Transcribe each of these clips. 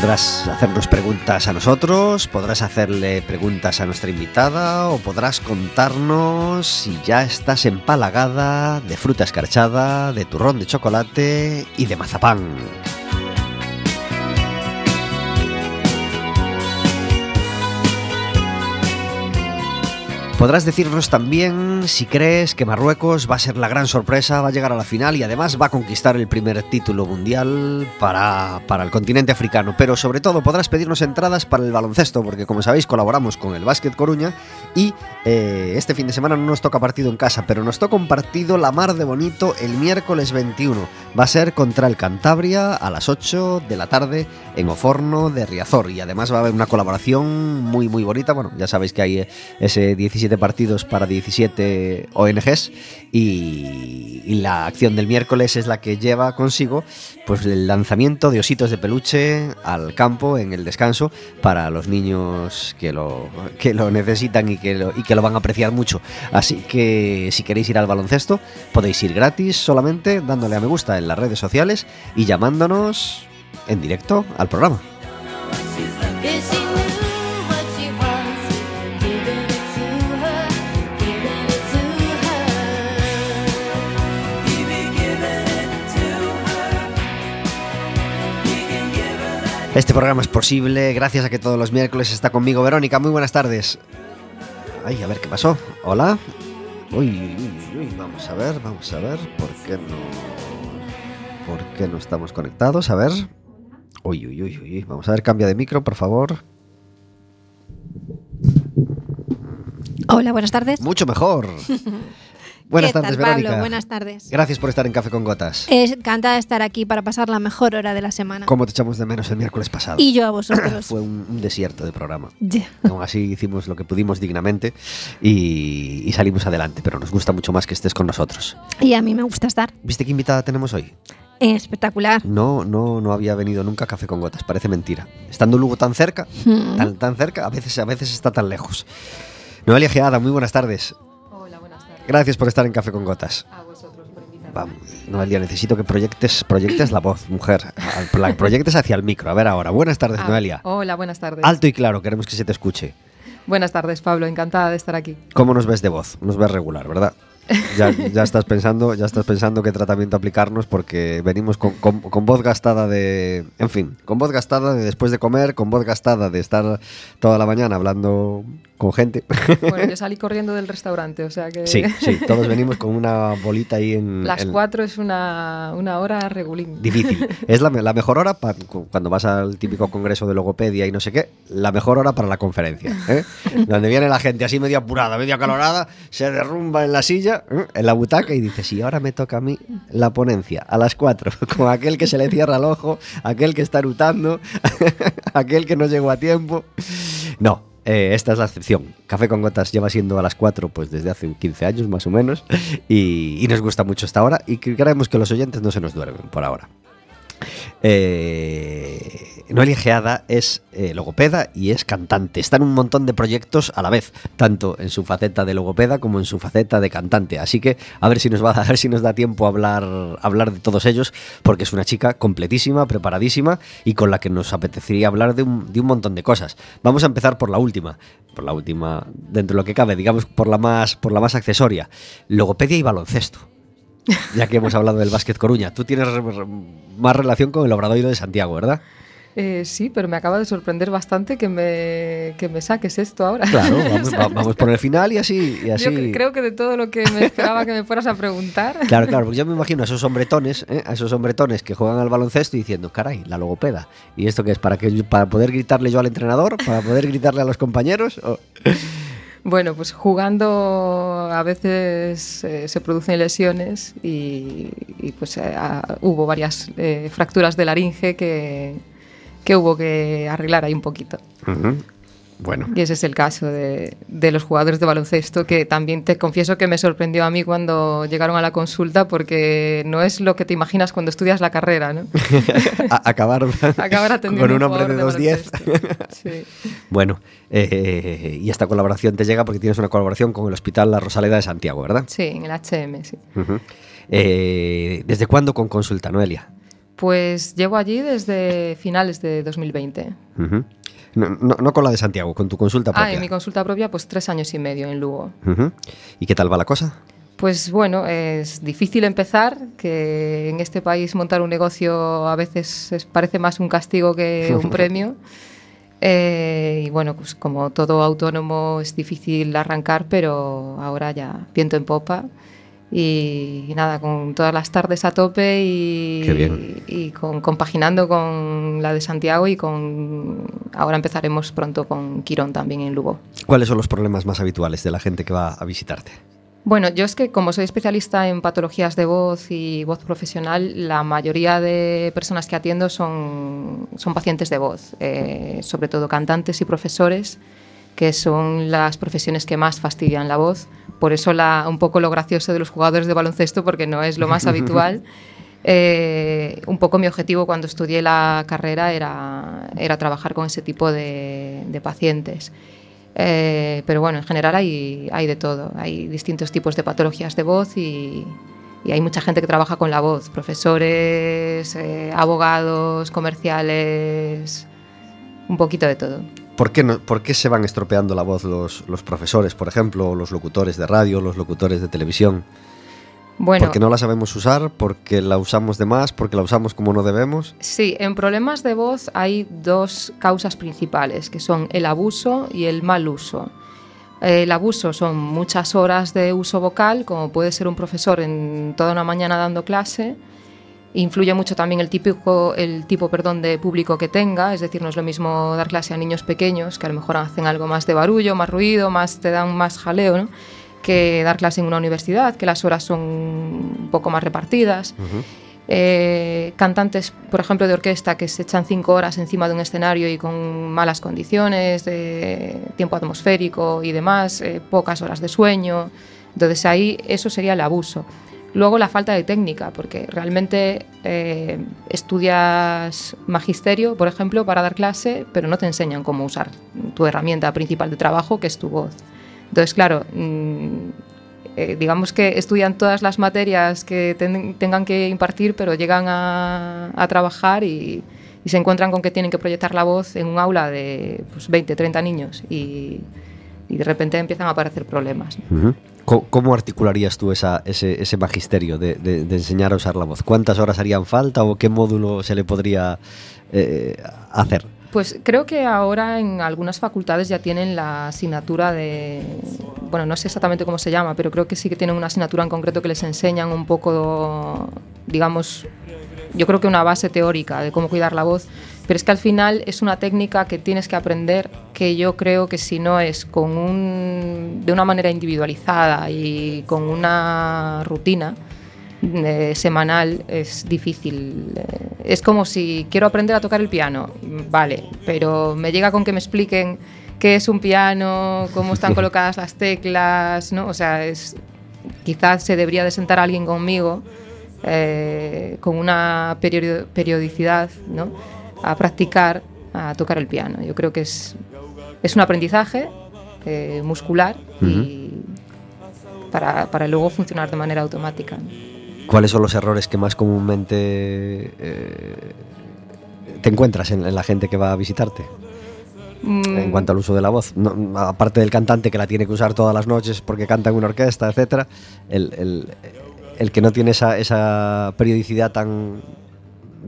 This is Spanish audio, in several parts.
Podrás hacernos preguntas a nosotros, podrás hacerle preguntas a nuestra invitada o podrás contarnos si ya estás empalagada de fruta escarchada, de turrón de chocolate y de mazapán. Podrás decirnos también si crees que Marruecos va a ser la gran sorpresa, va a llegar a la final y además va a conquistar el primer título mundial para, para el continente africano. Pero sobre todo podrás pedirnos entradas para el baloncesto, porque como sabéis colaboramos con el Básquet Coruña y eh, este fin de semana no nos toca partido en casa, pero nos toca un partido la mar de bonito el miércoles 21. Va a ser contra el Cantabria a las 8 de la tarde en Oforno de Riazor y además va a haber una colaboración muy muy bonita. Bueno, ya sabéis que hay eh, ese 17 partidos para 17 ONGs y, la acción del miércoles es la que lleva consigo pues el lanzamiento de ositos de peluche al campo en el descanso para los niños que lo, que lo necesitan y que lo, y que lo van a apreciar mucho. Así que si queréis ir al baloncesto podéis ir gratis solamente dándole a me gusta en las redes sociales y llamándonos en directo al programa. Este programa es posible gracias a que todos los miércoles está conmigo Verónica. Muy buenas tardes. Ay, a ver qué pasó. Hola. Uy, uy, uy, vamos a ver, vamos a ver. ¿Por qué no? ¿Por qué no estamos conectados? A ver. Uy, uy, uy, uy. Vamos a ver, cambia de micro, por favor. Hola, buenas tardes. Mucho mejor. Buenas ¿Qué tardes, tal, Pablo? Verónica. Buenas tardes. Gracias por estar en Café con Gotas. Encantada de estar aquí para pasar la mejor hora de la semana. ¿Cómo te echamos de menos el miércoles pasado? Y yo a vosotros. Fue un, un desierto de programa. Ya. Aún así hicimos lo que pudimos dignamente y, y salimos adelante, pero nos gusta mucho más que estés con nosotros. Y a mí me gusta estar. ¿Viste qué invitada tenemos hoy? Espectacular. No, no, no había venido nunca a Café con Gotas, parece mentira. Estando Lugo tan cerca, Mm. tan, tan cerca, a veces, a veces está tan lejos. Noelia Geada, muy buenas tardes. Gracias por estar en Café con Gotas. A vosotros por invitarme. Vamos, Noelia, necesito que proyectes, proyectes la voz, mujer. Proyectes hacia el micro. A ver ahora. Buenas tardes, Ah, Noelia. Hola, buenas tardes. Alto y claro, queremos que se te escuche. Buenas tardes, Pablo. Encantada de estar aquí. ¿Cómo nos ves de voz? Nos ves regular, ¿verdad? Ya, ya estás pensando, ya estás pensando qué tratamiento aplicarnos porque venimos con, con- con voz gastada de, en fin, con voz gastada de después de comer, con voz gastada de estar toda la mañana hablando con gente. Bueno, yo salí corriendo del restaurante, o sea que Sí, sí, todos venimos con una bolita ahí en las en- cuatro es una, una hora regulín. Difícil. Es la, la mejor hora pa- cu- cuando vas al típico congreso de logopedia y no sé qué, la mejor hora para la conferencia. ¿eh? Donde viene la gente así medio apurada, medio acalorada, se derrumba en la silla, ¿eh? en la butaca y dice, si ahora me toca a mí la ponencia a las 4, con aquel que se le cierra el ojo, aquel que está erutando, aquel que no llegó a tiempo. No. Eh, esta es la excepción. Café con Gotas lleva siendo a las 4 pues desde hace 15 años más o menos y, y nos gusta mucho esta hora y creemos que los oyentes no se nos duermen por ahora. Eh, Noelia Geada es eh, logopeda y es cantante. Está en un montón de proyectos a la vez, tanto en su faceta de logopeda como en su faceta de cantante. Así que a ver si nos va a ver si nos da tiempo a hablar, hablar de todos ellos, porque es una chica completísima, preparadísima y con la que nos apetecería hablar de un, de un montón de cosas. Vamos a empezar por la última, por la última dentro de lo que cabe, digamos por la más, por la más accesoria, logopedia y baloncesto ya que hemos hablado del básquet Coruña. Tú tienes más relación con el Obradoiro de Santiago, ¿verdad? Eh, sí, pero me acaba de sorprender bastante que me, que me saques esto ahora. Claro, vamos, va- vamos por el final y así... Y así... Yo cre- creo que de todo lo que me esperaba que me fueras a preguntar. Claro, claro, porque yo me imagino a esos hombretones, ¿eh? a esos hombretones que juegan al baloncesto y diciendo, caray, la logopeda. ¿Y esto qué es? ¿Para, que, para poder gritarle yo al entrenador? ¿Para poder gritarle a los compañeros? ¿O- Bueno, pues jugando a veces eh, se producen lesiones y, pues eh, hubo varias eh, fracturas de laringe que, que hubo que arreglar ahí un poquito. Bueno, Y ese es el caso de, de los jugadores de baloncesto, que también te confieso que me sorprendió a mí cuando llegaron a la consulta, porque no es lo que te imaginas cuando estudias la carrera, ¿no? a- acabar, Acabar con un hombre de jugador 2'10. baloncesto. Sí. Bueno, eh, y esta colaboración te llega porque tienes una colaboración con el Hospital La Rosaleda de Santiago, ¿verdad? Sí, en el HM, sí. Eh, ¿Desde cuándo con consulta, Noelia? Pues llevo allí desde finales de 2020. Ujú. No, no- no con la de Santiago, con tu consulta propia. Ah, en mi consulta propia, pues tres años y medio en Lugo. ¿Y qué tal va la cosa? Pues bueno, es difícil empezar, que en este país montar un negocio a veces es- parece más un castigo que un premio. Eh, y bueno, pues como todo autónomo es difícil arrancar, pero ahora ya viento en popa. Y, nada, con todas las tardes a tope y con, compaginando con la de Santiago y con ahora empezaremos pronto con Quirón también en Lugo. ¿Cuáles son los problemas más habituales de la gente que va a visitarte? Bueno, yo es que como soy especialista en patologías de voz y voz profesional, la mayoría de personas que atiendo son, son pacientes de voz, eh, sobre todo cantantes y profesores, que son las profesiones que más fastidian la voz. Por eso la, un poco lo gracioso de los jugadores de baloncesto, porque no es lo más habitual. Eh, un poco mi objetivo cuando estudié la carrera era, era trabajar con ese tipo de, de pacientes. Eh, pero bueno, en general hay, hay de todo. Hay distintos tipos de patologías de voz y, y hay mucha gente que trabaja con la voz. Profesores, eh, abogados, comerciales, un poquito de todo. ¿Por qué, no- por qué se van estropeando la voz los, los profesores, por ejemplo, los locutores de radio, los locutores de televisión? Bueno, ¿Porque no la sabemos usar? ¿Porque la usamos de más? ¿Porque la usamos como no debemos? Sí, en problemas de voz hay dos causas principales, que son el abuso y el mal uso. El abuso son muchas horas de uso vocal, como puede ser un profesor en toda una mañana dando clase. Influye mucho también el, típico, el tipo perdón, de público que tenga, es decir, no es lo mismo dar clase a niños pequeños, que a lo mejor hacen algo más de barullo, más ruido, más, te dan más jaleo, ¿no? que dar clase en una universidad, que las horas son un poco más repartidas. Eh, cantantes, por ejemplo, de orquesta que se echan cinco horas encima de un escenario y con malas condiciones de tiempo atmosférico y demás, eh, pocas horas de sueño. Entonces ahí eso sería el abuso. Luego la falta de técnica, porque realmente eh, estudias magisterio, por ejemplo, para dar clase, pero no te enseñan cómo usar tu herramienta principal de trabajo, que es tu voz. Entonces, claro, mm, eh, digamos que estudian todas las materias que ten- tengan que impartir, pero llegan a, trabajar y, se encuentran con que tienen que proyectar la voz en un aula de pues, 20, 30 niños y, de repente empiezan a aparecer problemas. ¿no? ¿Cómo, cómo articularías tú esa- ese, ese magisterio de, enseñar a usar la voz? ¿Cuántas horas harían falta o qué módulo se le podría eh, hacer? Pues creo que ahora en algunas facultades ya tienen la asignatura de, bueno, no sé exactamente cómo se llama, pero creo que sí que tienen una asignatura en concreto que les enseñan un poco, digamos, yo creo que una base teórica de cómo cuidar la voz, pero es que al final es una técnica que tienes que aprender que yo creo que si no es con un, de una manera individualizada y con una rutina, eh, semanal es difícil. Eh, es como si quiero aprender a tocar el piano, vale, pero me llega con que me expliquen qué es un piano, cómo están colocadas las teclas, ¿no? O sea, es, quizás se debería de sentar alguien conmigo eh, con una periodicidad, ¿no? A practicar, a tocar el piano. Yo creo que es, es un aprendizaje eh, muscular y para, para luego funcionar de manera automática. ¿no? ¿Cuáles son los errores que más comúnmente eh, te encuentras en, en la gente que va a visitarte? Mm, En cuanto al uso de la voz, No, aparte del cantante que la tiene que usar todas las noches porque canta en una orquesta, etcétera, el, el- el que no tiene esa, esa periodicidad tan,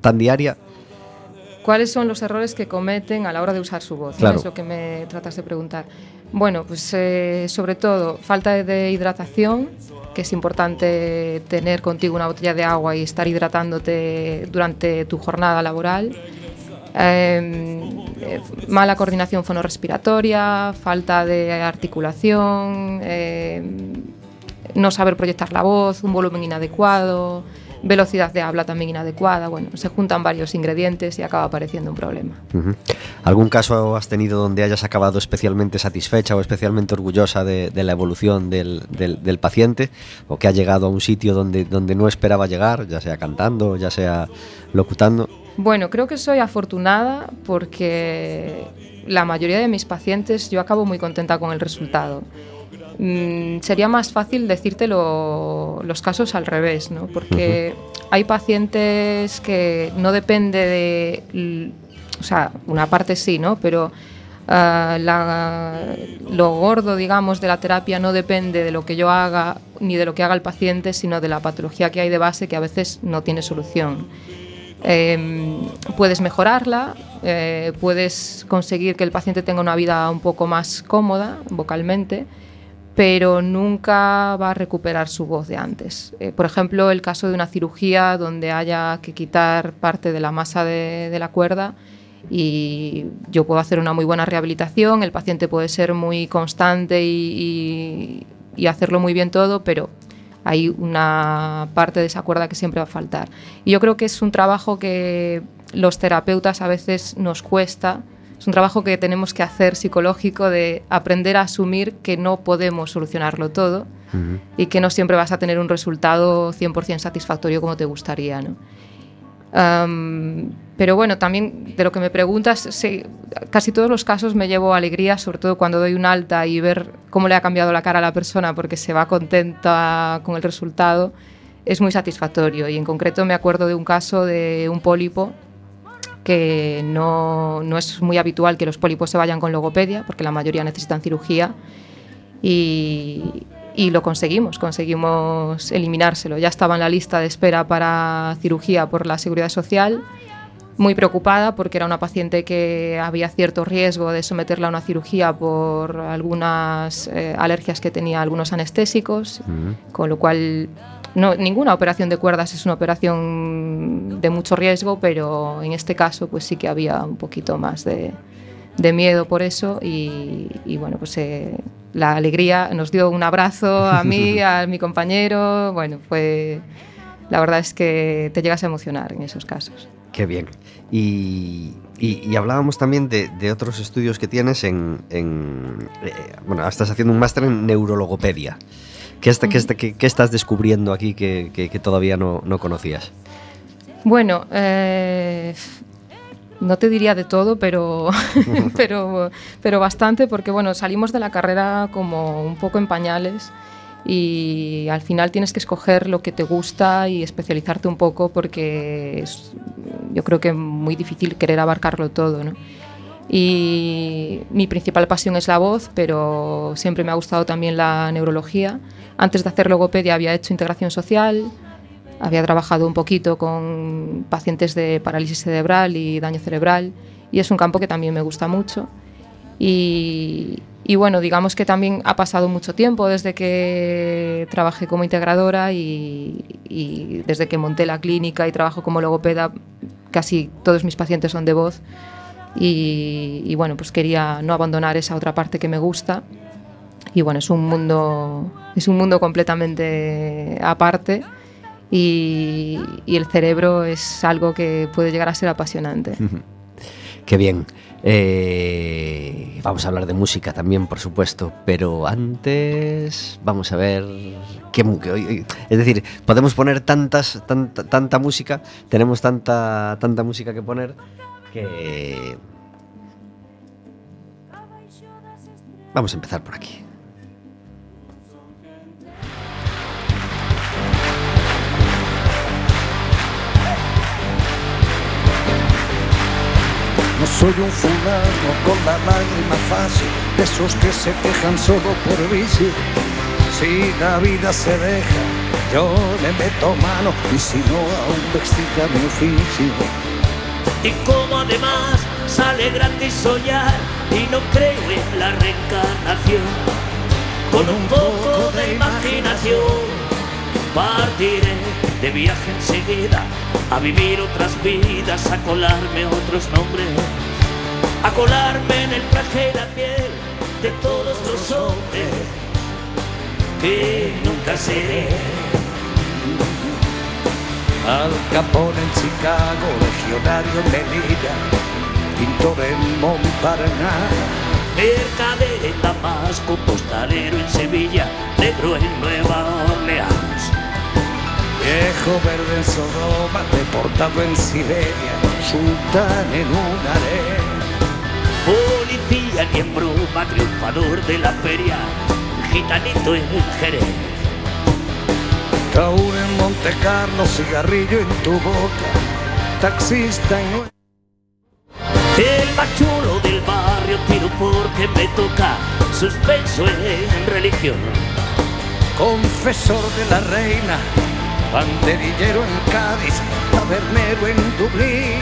tan diaria. ¿Cuáles son los errores que cometen a la hora de usar su voz? ¿no? Claro. Es lo que me tratas de preguntar. Bueno, pues eh, sobre todo falta de hidratación, que es importante tener contigo una botella de agua y estar hidratándote durante tu jornada laboral. Eh, eh, mala coordinación fonorrespiratoria, falta de articulación, eh, no saber proyectar la voz, un volumen inadecuado, velocidad de habla también inadecuada. Bueno, se juntan varios ingredientes y acaba apareciendo un problema. ¿Algún caso has tenido donde hayas acabado especialmente satisfecha o especialmente orgullosa de, de la evolución del, del- del paciente? ¿O que ha llegado a un sitio donde, donde no esperaba llegar, ya sea cantando, ya sea locutando? Bueno, creo que soy afortunada porque la mayoría de mis pacientes yo acabo muy contenta con el resultado. Mm, sería más fácil decirte lo- los casos al revés, ¿no? Porque hay pacientes que no depende de, o sea, una parte sí, ¿no? Pero ah, la- lo gordo, digamos, de la terapia no depende de lo que yo haga ni de lo que haga el paciente, sino de la patología que hay de base que a veces no tiene solución. Eh, puedes mejorarla, eh, puedes conseguir que el paciente tenga una vida un poco más cómoda vocalmente, pero nunca va a recuperar su voz de antes. Eh, por ejemplo, el caso de una cirugía donde haya que quitar parte de la masa de, la cuerda y yo puedo hacer una muy buena rehabilitación, el paciente puede ser muy constante y hacerlo muy bien todo, pero hay una parte de esa cuerda que siempre va a faltar. Y yo creo que es un trabajo que los terapeutas a veces nos cuesta, es un trabajo que tenemos que hacer psicológico de aprender a asumir que no podemos solucionarlo todo Ujú. y que no siempre vas a tener un resultado 100% satisfactorio como te gustaría. ¿no? Am, pero bueno, también de lo que me preguntas, sí, casi todos los casos me llevo alegría, sobre todo cuando doy un alta y ver cómo le ha cambiado la cara a la persona porque se va contenta con el resultado, es muy satisfactorio. Y en concreto me acuerdo de un caso de un pólipo que no, no es muy habitual que los pólipos se vayan con logopedia, porque la mayoría necesitan cirugía, y, y lo conseguimos, conseguimos eliminárselo. Ya estaba en la lista de espera para cirugía por la Seguridad Social, muy preocupada porque era una paciente que había cierto riesgo de someterla a una cirugía por algunas eh, alergias que tenía a algunos anestésicos, con lo cual no, ninguna operación de cuerdas es una operación de mucho riesgo, pero en este caso pues sí que había un poquito más de, de miedo por eso y, y bueno, pues eh, la alegría nos dio un abrazo a mí, a mi compañero, bueno, fue... La verdad es que te llegas a emocionar en esos casos. Qué bien. Y, y- y hablábamos también de, de otros estudios que tienes en... en, eh, bueno, estás haciendo un máster en neurologopedia. ¿Qué, está- qué está- qué- qué estás descubriendo aquí que, que- que todavía no, no conocías? Bueno, eh, no te diría de todo, pero, pero, pero bastante, porque bueno, salimos de la carrera como un poco en pañales y al final tienes que escoger lo que te gusta y especializarte un poco porque es, yo creo que es muy difícil querer abarcarlo todo, ¿no? Y mi principal pasión es la voz, pero siempre me ha gustado también la neurología. Antes de hacer logopedia había hecho integración social, había trabajado un poquito con pacientes de parálisis cerebral y daño cerebral y es un campo que también me gusta mucho. Y, y bueno, digamos que también ha pasado mucho tiempo desde que trabajé como integradora y, y desde que monté la clínica y trabajo como logopeda, casi todos mis pacientes son de voz. Y, y bueno, pues quería no abandonar esa otra parte que me gusta. Y bueno, es un mundo, es un mundo completamente aparte y, el cerebro es algo que puede llegar a ser apasionante. Qué bien. Eh, vamos a hablar de música también, por supuesto, pero antes vamos a ver qué hoy- es decir, podemos poner tantas tanta, tanta música, tenemos tanta tanta música que poner que vamos a empezar por aquí. No soy un fulano con la lágrima fácil, de esos que se quejan solo por vicio. Si la vida se deja, yo le meto mano y si no, aún me explica mi oficio. Y como además sale gratis soñar y no creo en la reencarnación, con un poco de imaginación partiré de viaje enseguida a vivir otras vidas, a colarme otros nombres, a colarme en el traje y la piel de todos los hombres que nunca seré. Al Capone en Chicago, legionario en Melilla, pintor en Montparnasse. Mercader en Damasco, postalero en Sevilla, negro en Nueva Orleans. Viejo verde en Sodoma, deportado en Siberia, sultán en un harén. Policía ni en broma, triunfador de la feria, gitanito en Jerez. Taúd en Monte Carlo, cigarrillo en tu boca, taxista en... El más chulo del barrio tiro porque me toca, suspenso en religión. Confesor de la reina, banderillero en Cádiz, tabernero en Dublín.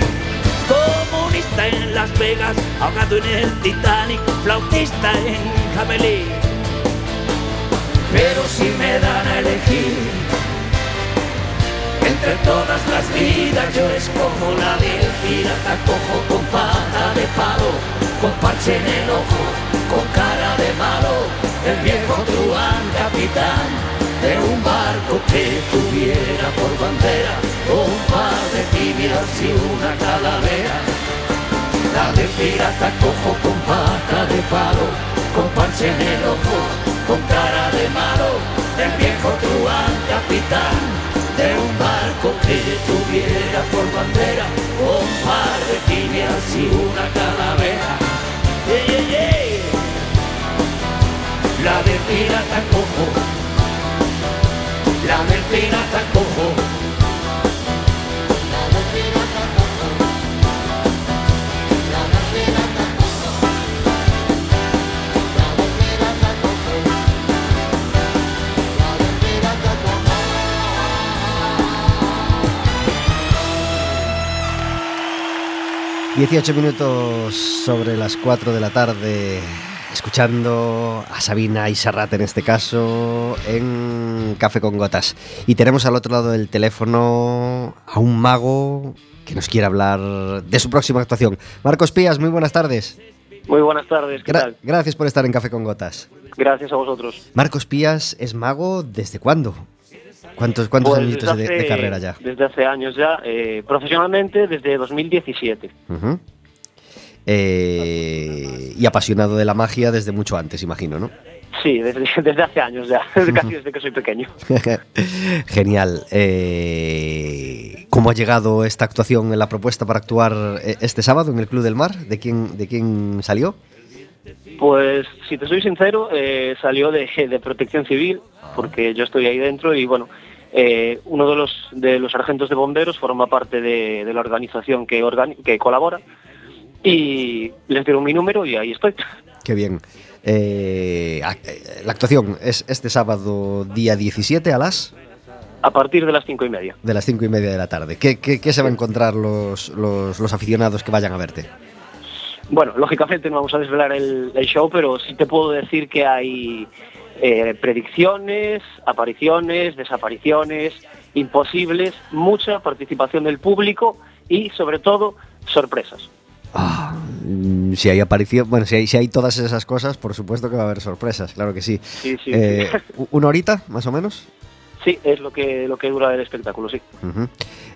Comunista en Las Vegas, ahogado en el Titanic, flautista en Jamelí. Pero si me dan a elegir, entre todas las vidas yo escojo la del pirata cojo con pata de palo, con parche en el ojo, con cara de malo, el viejo truán capitán de un barco que tuviera por bandera un par de tibias y una calavera. La del pirata cojo con pata de palo, 18 minutos sobre las 4 de la tarde, escuchando a Sabina y Serrat en este caso, en Café con Gotas. Y tenemos al otro lado del teléfono a un mago que nos quiere hablar de su próxima actuación. Marcos Pías, muy buenas tardes. Muy buenas tardes, ¿qué Gra- tal? gracias por estar en Café con Gotas. Gracias a vosotros. Marcos Pías es mago desde cuándo? ¿Cuántos, cuántos Pues añitos de, carrera ya? Desde hace años ya, eh, profesionalmente desde 2017. Ujú. Eh, y apasionado de la magia desde mucho antes, imagino, ¿no? Sí, desde, desde hace años ya, casi desde que soy pequeño. Genial. Eh, ¿Cómo ha llegado esta actuación en la propuesta para actuar eh, este sábado en el Club del Mar? ¿De quién, de quién salió? Pues si te soy sincero, eh, salió de, de protección civil, porque yo estoy ahí dentro y bueno, eh, uno de los, de los sargentos de bomberos forma parte de, de la organización que, organi- que colabora y les dieron mi número y ahí estoy. Qué bien. Eh, eh, la actuación es este sábado día 17 a las A partir de las cinco y media. de las 5 y media de la tarde. ¿Qué, qué- qué se va a encontrar los, los, los aficionados que vayan a verte? Bueno, lógicamente no vamos a desvelar el, el show, pero sí te puedo decir que hay eh, predicciones, apariciones, desapariciones, imposibles, mucha participación del público y sobre todo sorpresas. Ah, mm, si hay aparición, bueno, si hay, si hay todas esas cosas, por supuesto que va a haber sorpresas, claro que sí. Sí, sí, Eh, sí. ¿Una horita, más o menos? Sí, es lo que, lo que dura el espectáculo, sí.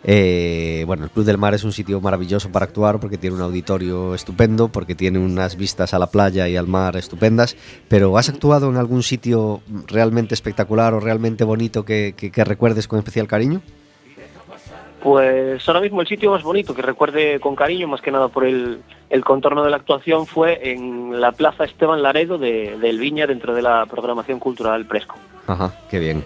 Eh, bueno, el Club del Mar es un sitio maravilloso para actuar porque tiene un auditorio estupendo, porque tiene unas vistas a la playa y al mar estupendas, pero ¿has actuado en algún sitio realmente espectacular o realmente bonito que, que- que recuerdes con especial cariño? Pues ahora mismo el sitio más bonito que recuerde con cariño, más que nada por el, el contorno de la actuación, fue en la Plaza Esteban Laredo de, del Viña dentro de la programación cultural Presco. Ajá, qué bien.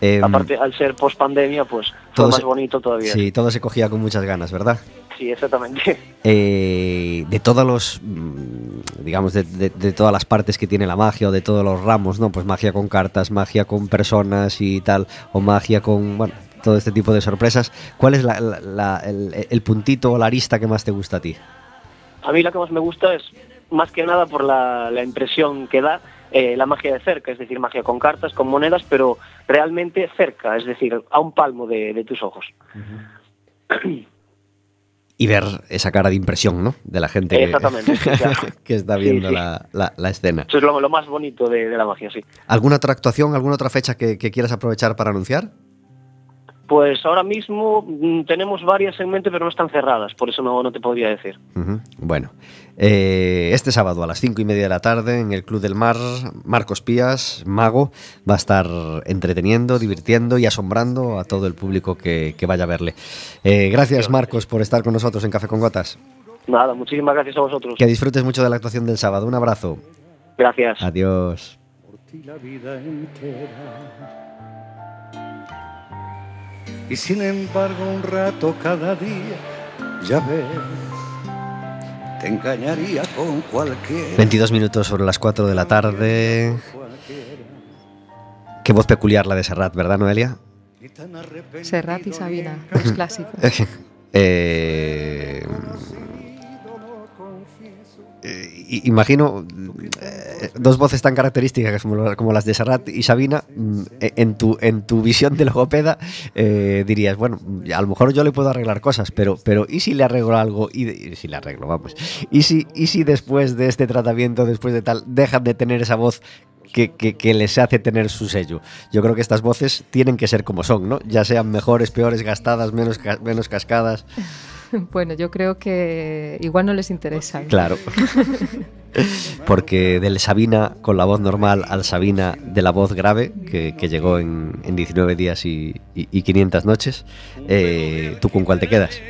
Em, Aparte, al ser post pandemia, pues fue todo más se- bonito todavía. Sí, todo se cogía con muchas ganas, ¿verdad? Sí, exactamente. Eh, de todos los, mm, digamos, de, de- de todas las partes que tiene la magia o de todos los ramos, ¿no? Pues magia con cartas, magia con personas y tal, o magia con, bueno, todo este tipo de sorpresas, ¿cuál es la- la- la- el, el puntito o la arista que más te gusta a ti? A mí la que más me gusta es más que nada por la impresión que da eh, la magia de cerca, es decir, magia con cartas, con monedas, pero realmente cerca, es decir, a un palmo de, de tus ojos. Y ver esa cara de impresión, ¿no? De la gente que, Exactamente, sí, claro. que está Sí, viendo sí. La, la- la escena. Eso es lo, lo más bonito de, de la magia, sí. ¿Alguna otra actuación, alguna otra fecha que, que quieras aprovechar para anunciar? Pues ahora mismo mm, tenemos varias en mente, pero no están cerradas, por eso no, no te podría decir. Bueno, eh, este sábado a las cinco y media de la tarde en el Club del Mar, Marcos Pías, mago, va a estar entreteniendo, divirtiendo y asombrando a todo el público que, que vaya a verle. Eh, gracias Marcos por estar con nosotros en Café con Gotas. Nada, muchísimas gracias a vosotros. Que disfrutes mucho de la actuación del sábado. Un abrazo. Gracias. Adiós. ti la vida entera. Y sin embargo un rato cada día, ya ves, te engañaría con cualquiera. 22 minutos sobre las 4 de la tarde. Qué voz peculiar la de Serrat, ¿verdad, Noelia? Ni tan arrepentido Serrat y Sabina, los clásicos. Eh, eh, imagino eh, dos voces tan características como, las de Serrat y Sabina. mm, En tu, en tu visión de logopeda eh, dirías, bueno, a lo mejor yo le puedo arreglar cosas, pero, pero ¿y si le arreglo algo? ¿Y, si le arreglo, vamos? ¿Y si, ¿Y si después de este tratamiento, después de tal, dejan de tener esa voz que, que- que les hace tener su sello. Yo creo que estas voces tienen que ser como son, ¿no? Ya sean mejores, peores, gastadas, menos, menos cascadas. Bueno, yo creo que igual no les interesa. Claro. Porque del Sabina con la voz normal al Sabina de la voz grave, que, que llegó en, en 19 días y, y- y 500 noches, eh, ¿tú con cuál te quedas?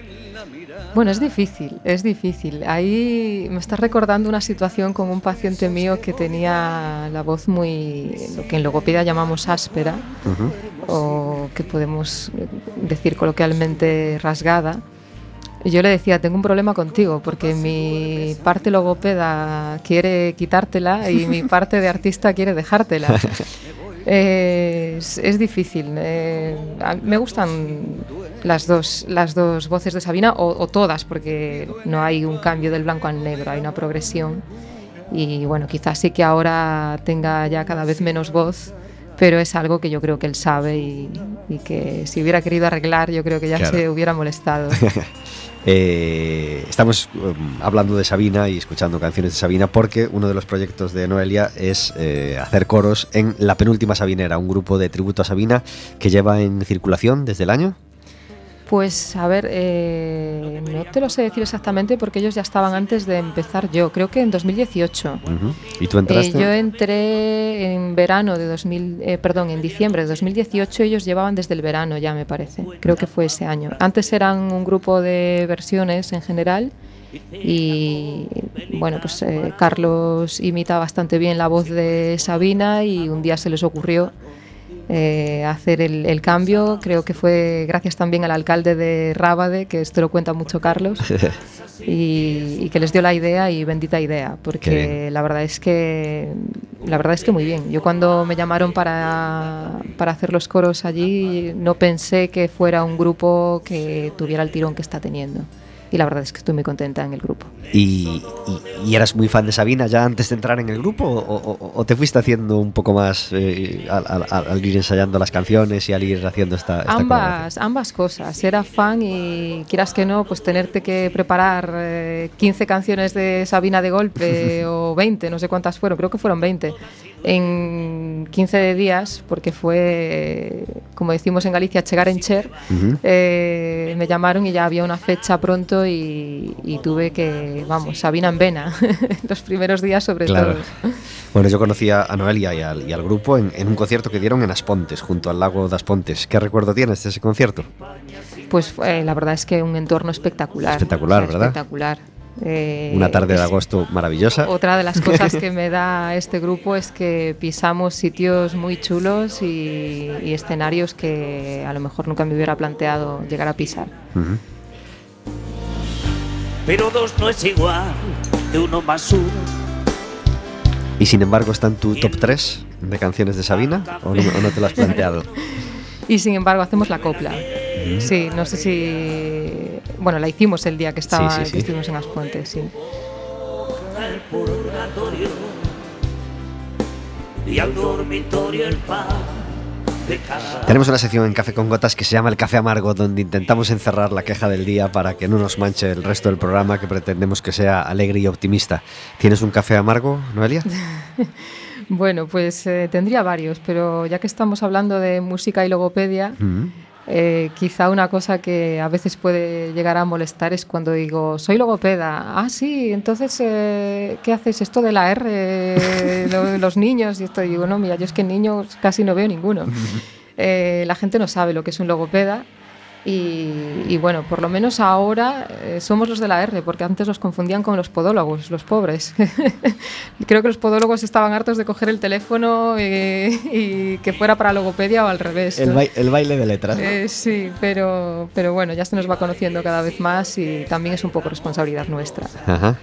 Bueno, es difícil, es difícil. Ahí me estás recordando una situación con un paciente mío que tenía la voz muy, lo que en logopedia llamamos áspera, o que podemos decir coloquialmente rasgada. Y yo le decía, tengo un problema contigo, porque mi parte logopeda quiere quitártela y mi parte de artista quiere dejártela. Eh, es, es difícil. eh, a- me gustan las dos, las dos voces de Sabina, o, o todas, porque no hay un cambio del blanco al negro, hay una progresión. Y bueno, quizás sí que ahora tenga ya cada vez menos voz, pero es algo que yo creo que él sabe y, y que si hubiera querido arreglar, yo creo que ya Claro. se hubiera molestado. Eh, estamos um, hablando de Sabina y escuchando canciones de Sabina porque uno de los proyectos de Noelia es eh, hacer coros en La Penúltima Sabinera, un grupo de tributo a Sabina que lleva en circulación desde el año. Pues a ver, eh, no te lo sé decir exactamente porque ellos ya estaban antes de empezar yo, creo que en 2018. Ujú. ¿Y tú Eh, entraste? yo entré en verano de 2000, eh, perdón, en diciembre de 2018. Ellos llevaban desde el verano ya, me parece. Creo que fue ese año. Antes eran un grupo de versiones en general y bueno, pues eh, Carlos imita bastante bien la voz de Sabina y un día se les ocurrió eh, hacer el, el cambio. Creo que fue gracias también al alcalde de Rábade, que esto lo cuenta mucho Carlos, y, y que les dio la idea y bendita idea, porque la verdad es que la verdad es que muy bien. Yo cuando me llamaron para, para hacer los coros allí no pensé que fuera un grupo que tuviera el tirón que está teniendo. Y la verdad es que estoy muy contenta en el grupo. ¿Y, y- y eras muy fan de Sabina ya antes de entrar en el grupo o, o- o te fuiste haciendo un poco más eh, al, al- al- al ir ensayando las canciones y al ir haciendo esta, esta? Ambas, ambas cosas. Era fan y quieras que no, pues tenerte que preparar eh, 15 canciones de Sabina de golpe o 20, no sé cuántas fueron, creo que fueron 20, en 15 días, porque fue, como decimos en Galicia, chegar en cher. Eh, me llamaron y ya había una fecha pronto y, y tuve que, vamos, Sabina en vena, los primeros días sobre Claro. todo. Bueno, yo conocí a Noelia y al, y al grupo en, en un concierto que dieron en Aspontes, junto al lago de Aspontes. ¿Qué recuerdo tienes de ese concierto? Pues fue- la verdad es que un entorno espectacular. Espectacular, ¿verdad? Espectacular. Eh, Una tarde de agosto maravillosa. Otra de las cosas que me da este grupo es que pisamos sitios muy chulos y, y escenarios que a lo mejor nunca me hubiera planteado llegar a pisar. Pero dos no es igual que uno más uno. Y sin embargo, ¿está en tu top 3 de canciones de Sabina? ¿O no, o no te lo has planteado? y sin embargo hacemos la copla. Sí, no sé si... Bueno, la hicimos el día que, estaba, Sí, sí, sí. que estuvimos en Aspuentes, sí. al purgatorio y al dormitorio el pan de cada Tenemos una sección en Café con Gotas que se llama El Café Amargo, donde intentamos encerrar la queja del día para que no nos manche el resto del programa que pretendemos que sea alegre y optimista. ¿Tienes un café amargo, Noelia? Bueno, pues eh, tendría varios, pero ya que estamos hablando de música y logopedia, Mm. Eh, quizá una cosa que a veces puede llegar a molestar es cuando digo, soy logopeda. Ah, sí, entonces, eh, ¿qué haces? Esto de la R, eh, lo- los niños. Y esto digo, no, mira, yo es que niños casi no veo ninguno. Eh, la gente no sabe lo que es un logopeda. Y, y bueno, por lo menos ahora eh, somos los de la R, porque antes los confundían con los podólogos, los pobres. Creo que los podólogos estaban hartos de coger el teléfono eh, y que fuera para logopedia o al revés. ¿no? baile de letras. Eh, sí, pero, pero bueno, ya se nos va conociendo cada vez más y también es un poco responsabilidad nuestra. Ajá.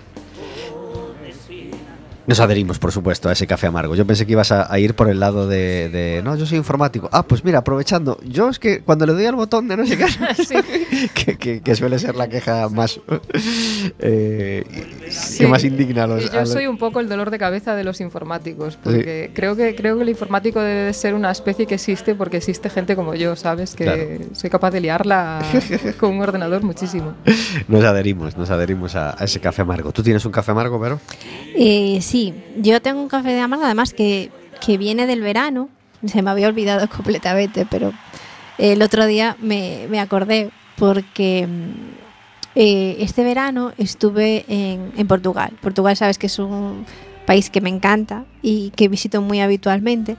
Nos adherimos, por supuesto, a ese café amargo. Yo pensé que ibas a, a ir por el lado de, de, No, yo soy informático. Ah, pues mira, aprovechando. Yo es que cuando le doy al botón de no sé qué, que, que- que suele ser la queja más. eh, Sí, que más indigna a los. a yo los- soy un poco el dolor de cabeza de los informáticos, porque creo, que, creo que el informático debe de ser una especie que existe porque existe gente como yo, ¿sabes? Que Claro. soy capaz de liarla con un ordenador muchísimo. Nos adherimos, nos adherimos a, a ese café amargo. ¿Tú tienes un café amargo, Vero? Eh, sí, yo tengo un café de amargo, además que, que viene del verano. Se me había olvidado completamente, pero el otro día me, me acordé porque mm, eh, este verano estuve en, en Portugal. Portugal, sabes que es un país que me encanta y que visito muy habitualmente.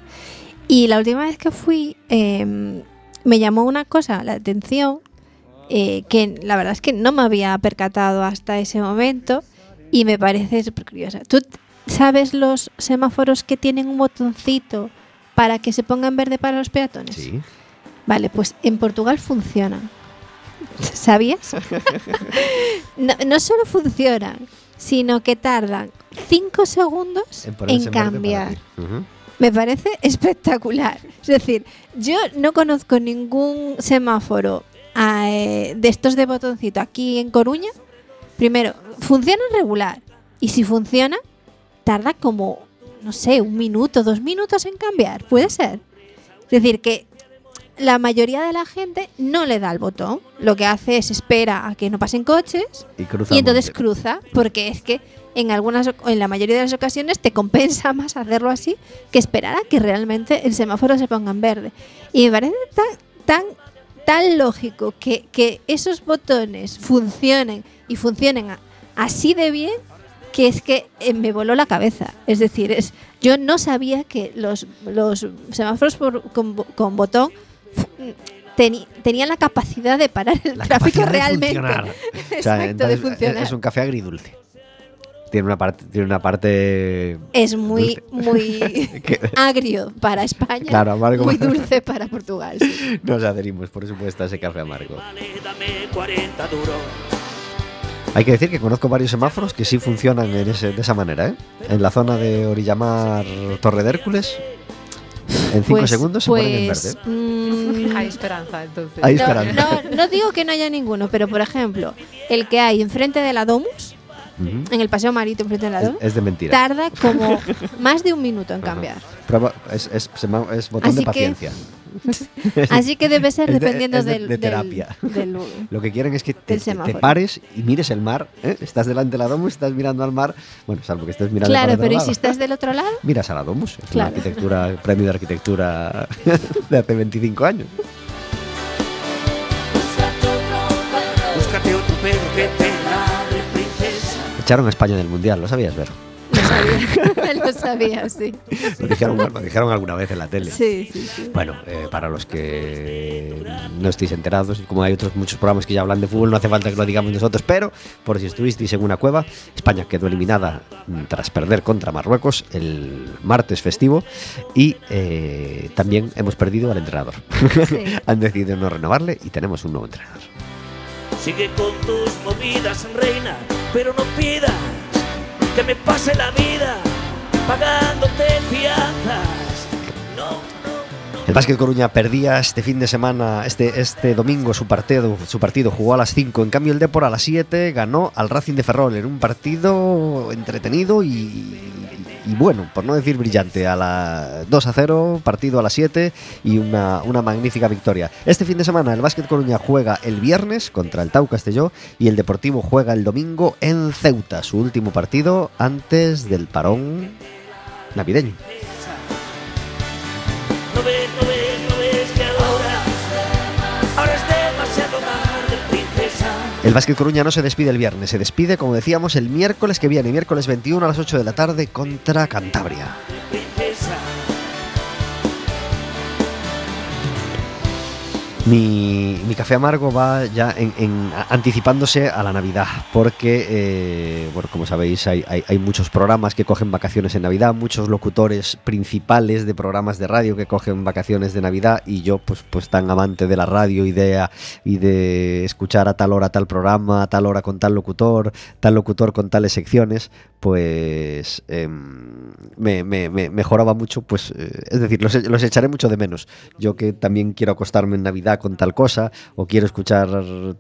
Y la última vez que fui eh, me llamó una cosa la atención eh, que la verdad es que no me había percatado hasta ese momento y me parece súper curiosa. ¿Tú t- sabes los semáforos que tienen un botoncito para que se ponga en verde para los peatones? Sí. Vale, pues en Portugal funciona. ¿Sabías? no, no solo funcionan, sino que tardan 5 segundos en, cambiar. Me parece espectacular. Es decir, yo no conozco ningún semáforo eh, de estos de botoncito aquí en Coruña. Primero, funciona regular. Y si funciona, tarda como, no sé, un minuto, dos minutos en cambiar. Puede ser. Es decir, que la mayoría de la gente no le da al botón. Lo que hace es espera a que no pasen coches Y entonces cruza, porque es que en algunas en la mayoría de las ocasiones te compensa más hacerlo así que esperar a que realmente el semáforo se ponga en verde. Y me parece tan tan tan lógico que, que esos botones funcionen y funcionen así de bien que es que eh, me voló la cabeza. Es decir, es yo no sabía que los, los semáforos por- con, con botón teni- tenían la capacidad de parar el La tráfico de realmente. funcionar. Exacto, O sea, de entonces, funcionar. Es un café agridulce. Tiene una parte, tiene una parte es muy, Dulce. muy agrio para España, Claro, amargo. muy dulce para Portugal. sí. nos adherimos, por supuesto, a ese café amargo. Hay que decir que conozco varios semáforos que sí funcionan en ese- de esa manera, ¿eh? En la zona de Orillamar Torre de Hércules, en 5 Pues- segundos se pues, ponen en verde. mm, Hay esperanza, entonces. Hay no, esperanza. no, no digo que no haya ninguno, pero por ejemplo, el que hay enfrente de la Domus, Ujú. en el paseo marítimo enfrente de la Es, Domus, es de mentira. tarda como más de un minuto en cambiar. Prueba- es, es- sema- es botón Así de que- paciencia. Así que debe ser Es de- dependiendo es de- del, de terapia. del- Lo que quieren es que te, pares y mires el mar. ¿eh? Estás delante de la Domus, estás mirando al mar. Bueno, salvo que estés mirando Claro, pero ¿y lado. si estás del otro lado? Miras a la Domus. Es Claro. una arquitectura, premio de arquitectura de hace 25 años. Búscate otro perro que te ladre, princesa. Echaron a España del Mundial, ¿lo sabías ver? Lo sabía, lo sabía, sí. Lo dijeron, lo dijeron alguna vez en la tele. Sí, sí, sí. Bueno, eh, para los que no estéis enterados, y como hay otros muchos programas que ya hablan de fútbol, no hace falta que lo digamos nosotros, pero por si estuvisteis en una cueva, España quedó eliminada tras perder contra Marruecos el martes festivo y eh, también hemos perdido al entrenador. Sí. Han decidido no renovarle y tenemos un nuevo entrenador. Sigue con tus movidas, reina, pero no pidas que me pase la vida pagándote fianzas. No, no. El Básquet Coruña perdía este fin de semana, este, este domingo su partido, su partido jugó a las 5, en cambio el Depor a las 7 ganó al Racing de Ferrol en un partido entretenido y, y bueno, por no decir brillante, a las 2 a 0, partido a las 7 y una, una magnífica victoria. Este fin de semana el Básquet Coruña juega el viernes contra el Tau Castelló y el Deportivo juega el domingo en Ceuta, su último partido antes del parón navideño. El Básquet Coruña no se despide el viernes, se despide, como decíamos, el miércoles que viene, miércoles 21 a las 8 de la tarde contra Cantabria. Mi, mi café amargo va ya en, anticipándose a la Navidad, porque, eh, bueno, como sabéis, hay, hay- muchos programas que cogen vacaciones en Navidad, muchos locutores principales de programas de radio que cogen vacaciones de Navidad, y yo, pues, pues tan amante de la radio y de, y de escuchar a tal hora tal programa, a tal hora con tal locutor, tal locutor con tales secciones, pues em, me, me- me mejoraba mucho, pues, eh, es decir, los, los echaré mucho de menos. Yo que también quiero acostarme en Navidad con tal cosa, o quiero escuchar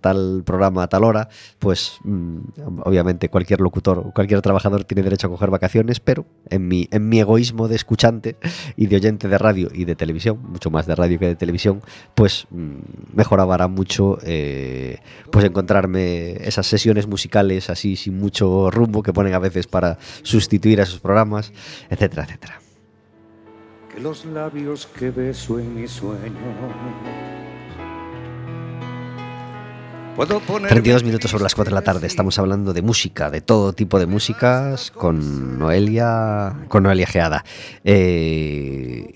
tal programa a tal hora, pues mm, obviamente cualquier locutor o cualquier trabajador tiene derecho a coger vacaciones, pero en mi, en mi egoísmo de escuchante y de oyente de radio y de televisión, mucho más de radio que de televisión, pues mm, mejoraba mucho eh, pues encontrarme esas sesiones musicales así sin mucho rumbo que ponen a veces para sustituir a esos programas, etcétera, etcétera. que los labios que beso en mi sueño. Puedo poner 32 minutos sobre las 4 de la tarde. Estamos hablando de música, de todo tipo de músicas, con Noelia, con Noelia Geada. Eh,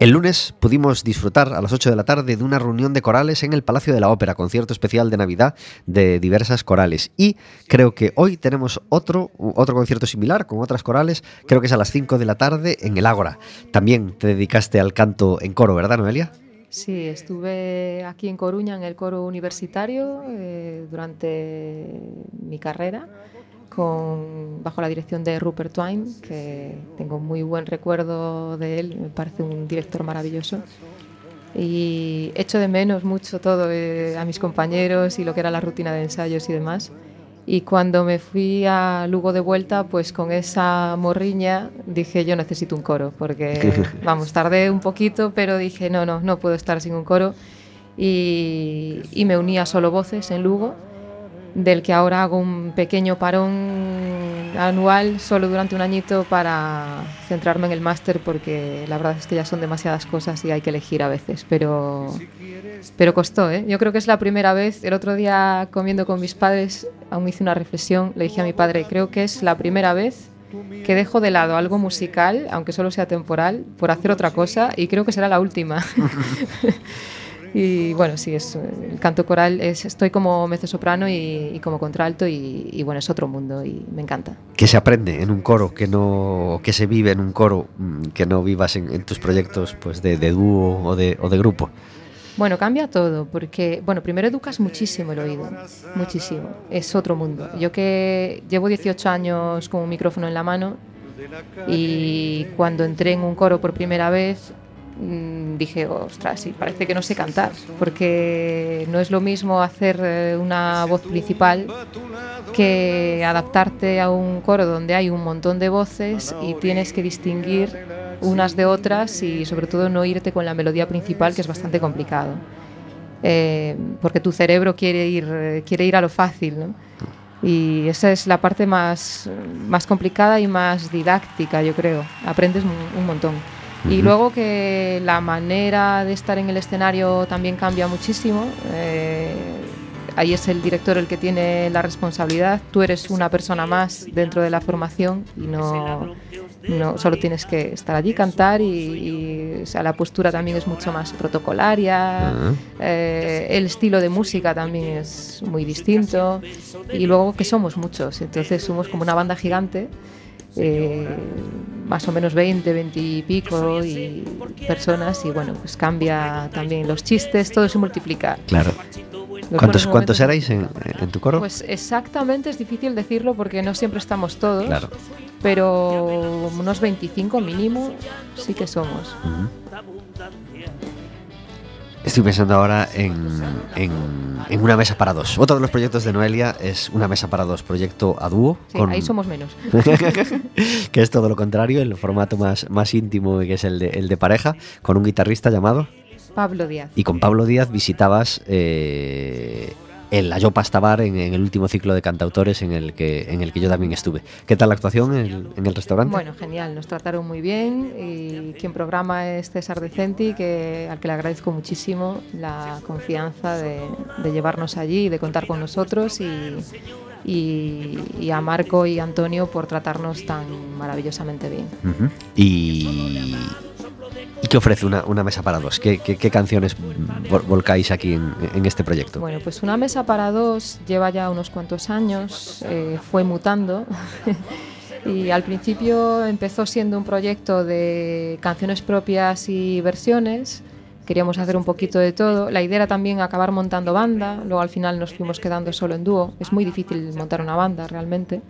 el lunes pudimos disfrutar a las 8 de la tarde de una reunión de corales en el Palacio de la Ópera, concierto especial de Navidad de diversas corales. Y creo que hoy tenemos otro, otro concierto similar con otras corales, creo que es a las 5 de la tarde en el Ágora. También te dedicaste al canto en coro, ¿verdad, Noelia? Sí, estuve aquí en Coruña en el coro universitario eh, durante mi carrera con, bajo la dirección de Rupert Twine, que tengo muy buen recuerdo de él, me parece un director maravilloso. Y echo de menos mucho todo eh, a mis compañeros y lo que era la rutina de ensayos y demás. Y cuando me fui a Lugo de vuelta, pues con esa morriña dije yo necesito un coro, porque vamos, tardé un poquito, pero dije no, no, no puedo estar sin un coro. Y, y me uní a Solo Voces en Lugo, del que ahora hago un pequeño parón anual solo durante un añito para centrarme en el máster, porque la verdad es que ya son demasiadas cosas y hay que elegir a veces, pero pero costó, ¿eh? Yo creo que es la primera vez. El otro día comiendo con mis padres, aún hice una reflexión, le dije a mi padre, creo que es la primera vez que dejo de lado algo musical, aunque solo sea temporal, por hacer otra cosa y creo que será la última. y bueno, sí, es, el canto coral es, estoy como mezzosoprano y, y como contralto y, y bueno, es otro mundo y me encanta. que se aprende en un coro, que no que se vive en un coro, mm, que no vivas en, en tus proyectos pues de, de dúo o de, o de grupo. Bueno, cambia todo, porque, bueno, primero educas muchísimo el oído, muchísimo, es otro mundo. Yo que llevo 18 años con un micrófono en la mano y cuando entré en un coro por primera vez mm, dije, ostras, sí, parece que no sé cantar, porque no es lo mismo hacer eh, una voz principal que adaptarte a un coro donde hay un montón de voces y tienes que distinguir unas de otras y sobre todo no irte con la melodía principal que es bastante complicado. Eh, porque tu cerebro quiere ir quiere ir a lo fácil ¿no? y esa es la parte más más complicada y más didáctica yo creo. Aprendes un, un montón. Y luego que la manera de estar en el escenario también cambia muchísimo eh, ahí es el director el que tiene la responsabilidad. Tú eres una persona más dentro de la formación y no, no solo tienes que estar allí, cantar y, y, o sea, la postura también es mucho más protocolaria. eh, el estilo de música también es muy distinto y luego que somos muchos, entonces somos como una banda gigante. eh, más o menos 20, 20 y pico y personas y bueno, pues cambia también los chistes, todo se multiplica. Claro. ¿Cuántos, ¿cuántos erais en, en tu coro? Pues exactamente es difícil decirlo porque no siempre estamos todos, Claro. pero unos 25 mínimo sí que somos. Estoy pensando ahora en, en, en una mesa para dos. Otro de los proyectos de Noelia es una mesa para dos, proyecto a dúo. Sí, ahí somos menos. que es todo lo contrario, el formato más, más íntimo que es el de, el de pareja, con un guitarrista llamado. Pablo Díaz. Y con Pablo Díaz visitabas eh, el Ayopas Bar en, en, el último ciclo de cantautores en el que, en el que yo también estuve. ¿Qué tal la actuación en el, en el restaurante? Bueno, genial, nos trataron muy bien y quien programa es César Decenti, que, al que le agradezco muchísimo la confianza de, de llevarnos allí y de contar con nosotros y, y, y, a Marco y Antonio por tratarnos tan maravillosamente bien. Uh -huh. Y ¿Y qué ofrece una, una mesa para dos? ¿Qué, qué, qué canciones volcáis aquí en, en, este proyecto? Bueno, pues una mesa para dos lleva ya unos cuantos años, eh, fue mutando. y al principio empezó siendo un proyecto de canciones propias y versiones. Queríamos hacer un poquito de todo. La idea era también acabar montando banda. Luego al final nos fuimos quedando solo en dúo. Es muy difícil montar una banda realmente.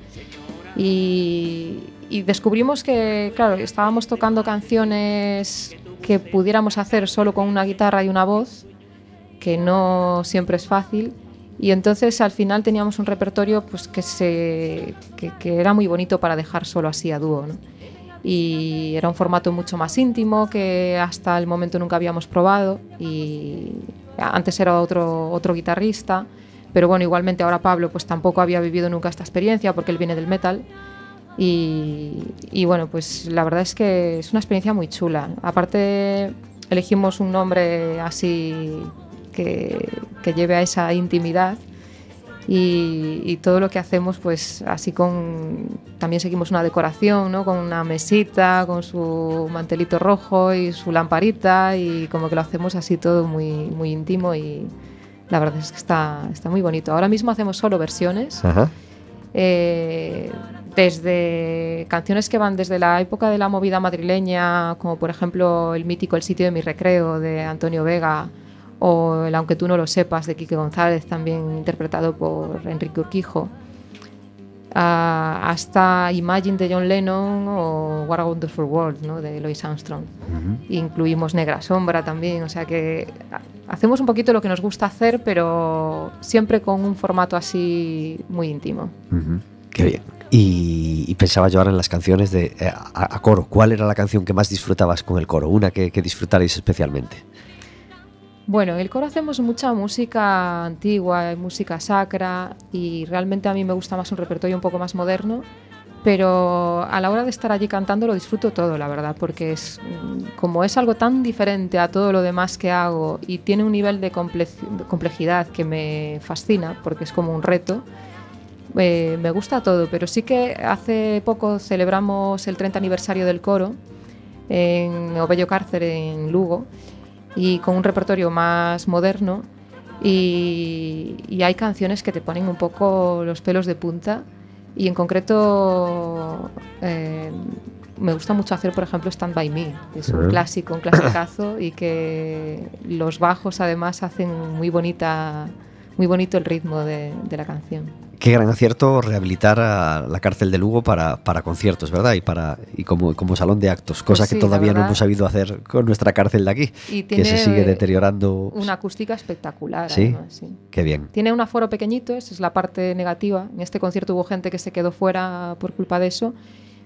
Y, y descubrimos que, claro, estábamos tocando canciones que pudiéramos hacer solo con una guitarra y una voz, que no siempre es fácil. Y entonces al final teníamos un repertorio pues, que, se, que, era muy bonito para dejar solo así a dúo. Y era un formato mucho más íntimo que hasta el momento nunca habíamos probado. Y antes era otro, otro guitarrista, pero bueno, igualmente ahora Pablo pues tampoco había vivido nunca esta experiencia porque él viene del metal. Y, y, bueno, pues la verdad es que es una experiencia muy chula. Aparte, elegimos un nombre así que, que lleve a esa intimidad. Y, y, todo lo que hacemos, pues así con. También seguimos una decoración, ¿no? Con una mesita, con su mantelito rojo y su lamparita, y como que lo hacemos así todo muy, muy íntimo. Y la verdad es que está, está muy bonito. Ahora mismo hacemos solo versiones. Ajá. Eh, desde canciones que van desde la época de la movida madrileña, como por ejemplo el mítico El sitio de mi recreo de Antonio Vega, o el Aunque tú no lo sepas de Quique González, también interpretado por Enrique Urquijo, uh, hasta Imagine de John Lennon o What a Wonderful World ¿no? de Louis Armstrong. Uh -huh. Incluimos Negra Sombra también, o sea que hacemos un poquito lo que nos gusta hacer, pero siempre con un formato así muy íntimo. Uh -huh. Qué bien. Y, y, pensaba yo ahora en las canciones de eh, a, a, coro. ¿Cuál era la canción que más disfrutabas con el coro? Una que, que disfrutarais especialmente. Bueno, en el coro hacemos mucha música antigua, música sacra y realmente a mí me gusta más un repertorio un poco más moderno, pero a la hora de estar allí cantando lo disfruto todo, la verdad, porque es como es algo tan diferente a todo lo demás que hago y tiene un nivel de complejidad que me fascina, porque es como un reto. Eh, me gusta todo, pero sí que hace poco celebramos el 30 aniversario del coro en Obello Cárcer, en Lugo, y con un repertorio más moderno. Y, y, hay canciones que te ponen un poco los pelos de punta. Y en concreto eh, me gusta mucho hacer por ejemplo Stand By Me es un clásico, un clasicazo y que los bajos además hacen muy bonita muy bonito el ritmo de, de la canción qué gran acierto rehabilitar a la cárcel de Lugo para, para conciertos, ¿verdad? Y para y como, como salón de actos, cosa pues sí, que todavía no hemos sabido hacer con nuestra cárcel de aquí, y que se sigue deteriorando. Una acústica espectacular. ¿Sí? Además, sí. Qué bien. Tiene un aforo pequeñito, esa es la parte negativa. En este concierto hubo gente que se quedó fuera por culpa de eso,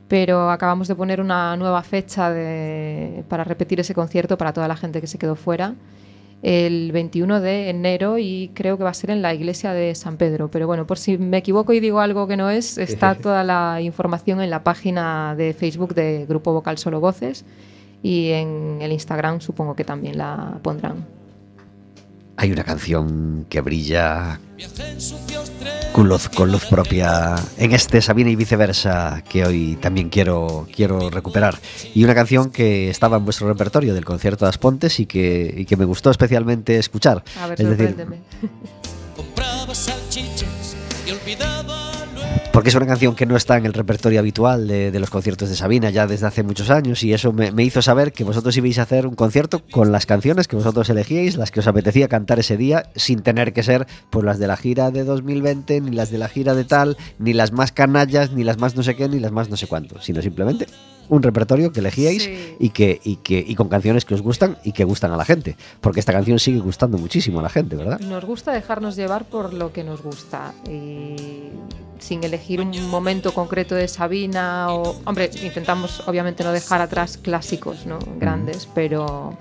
pero acabamos de poner una nueva fecha de, para repetir ese concierto para toda la gente que se quedó fuera el 21 de enero y creo que va a ser en la iglesia de San Pedro. Pero bueno, por si me equivoco y digo algo que no es, está toda la información en la página de Facebook de Grupo Vocal Solo Voces y en el Instagram supongo que también la pondrán. Hay una canción que brilla con luz, con luz propia en este Sabina y viceversa que hoy también quiero, quiero recuperar. Y una canción que estaba en vuestro repertorio del concierto de Aspontes y que, y que me gustó especialmente escuchar. A ver, es decir, porque es una canción que no está en el repertorio habitual de, de los conciertos de Sabina ya desde hace muchos años y eso me, me, hizo saber que vosotros ibais a hacer un concierto con las canciones que vosotros elegíais, las que os apetecía cantar ese día, sin tener que ser pues las de la gira de 2020, ni las de la gira de tal, ni las más canallas, ni las más no sé qué, ni las más no sé cuánto, sino simplemente un repertorio que elegíais Sí. y, que, y, que, y con canciones que os gustan y que gustan a la gente, porque esta canción sigue gustando muchísimo a la gente, ¿verdad? Nos gusta dejarnos llevar por lo que nos gusta y sin elegir un momento concreto de Sabina o hombre, intentamos obviamente no dejar atrás clásicos, ¿no? grandes, pero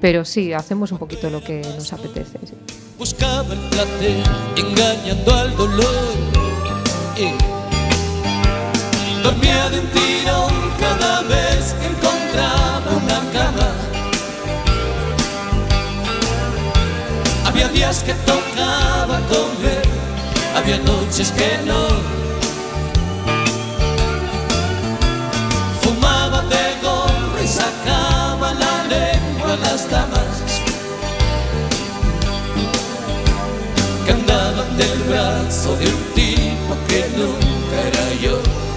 pero sí, hacemos un poquito lo que nos apetece. sí. buscaba el placer engañando al dolor. Eh. Dormía de un tirón cada vez que encontraba una cama. Había días que tocaba comer, había noches que no. Fumaba de gorro y sacaba la lengua a las damas. que andaban del brazo de un tipo que nunca era yo.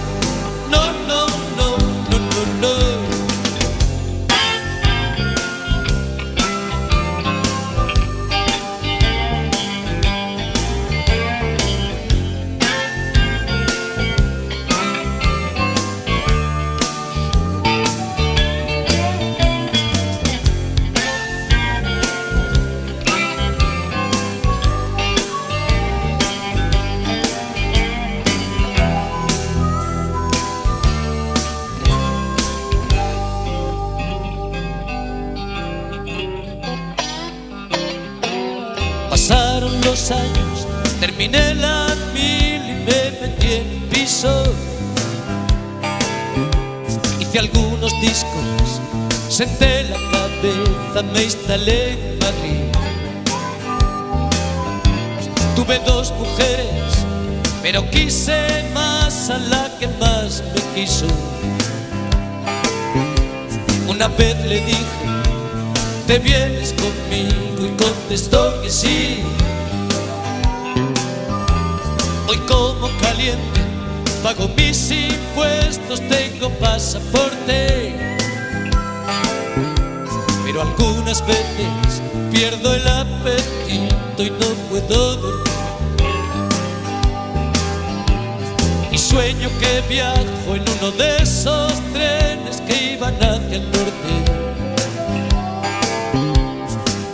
Años, terminé la mil y me metí en piso. Hice algunos discos, senté la cabeza, me instalé en Madrid. Tuve dos mujeres, pero quise más a la que más me quiso. Una vez le dije, te vienes conmigo y contestó que sí. Hoy como caliente, pago mis impuestos, tengo pasaporte. Pero algunas veces pierdo el apetito y no puedo dormir. Y sueño que viajo en uno de esos trenes que iban hacia el norte.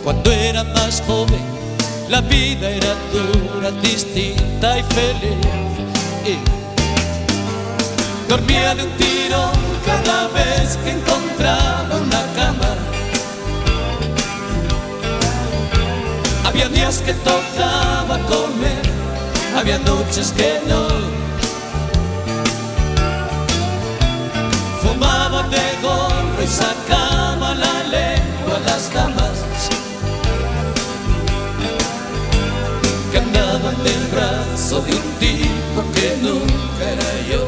Cuando era más joven, la vida era dura, distinta y feliz. Y dormía de un tirón cada vez que encontraba una cama. Había días que tocaba comer, había noches que no. Fumaba de gorro y sacaba la lengua a las damas. De un tipo que nunca era yo,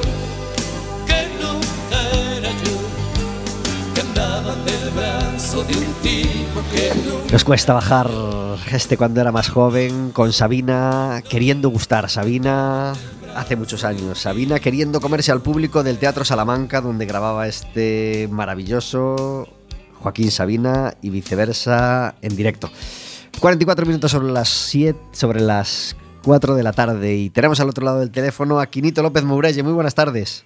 que nunca era yo, que andaban del brazo de un tipo que nunca Nos cuesta bajar este cuando era más joven con Sabina queriendo gustar. Sabina hace muchos años. Sabina queriendo comerse al público del Teatro Salamanca donde grababa este maravilloso Joaquín Sabina y viceversa en directo. 44 minutos sobre las 7, sobre las 4 de la tarde y tenemos al otro lado del teléfono a Quinito López Mourelle. Muy buenas tardes.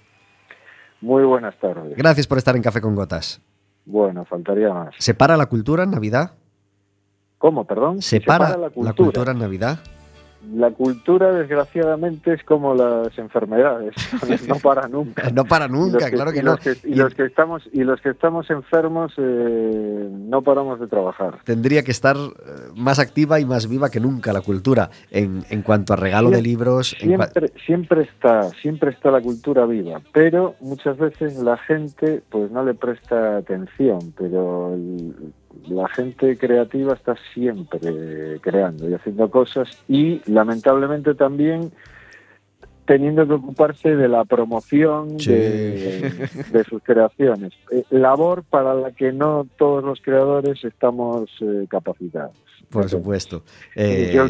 Muy buenas tardes. Gracias por estar en Café con Gotas. Bueno, faltaría más. ¿Se para la cultura en Navidad? ¿Cómo, perdón? ¿Se para la cultura en Navidad? La cultura, desgraciadamente, es como las enfermedades, no para nunca. No para nunca, que- claro que y no. los que- y los que estamos y los que estamos enfermos eh, no paramos de trabajar. Tendría que estar eh, más activa y más viva que nunca la cultura en, en cuanto a regalo de libros. en Siempre, siempre está, siempre está la cultura viva, pero muchas veces la gente pues no le presta atención, pero el- la gente creativa está siempre creando y haciendo cosas y lamentablemente también teniendo que ocuparse de la promoción Sí. de, de sus creaciones. Eh, labor para la que no todos los creadores estamos eh, capacitados. Por supuesto. Eh, yo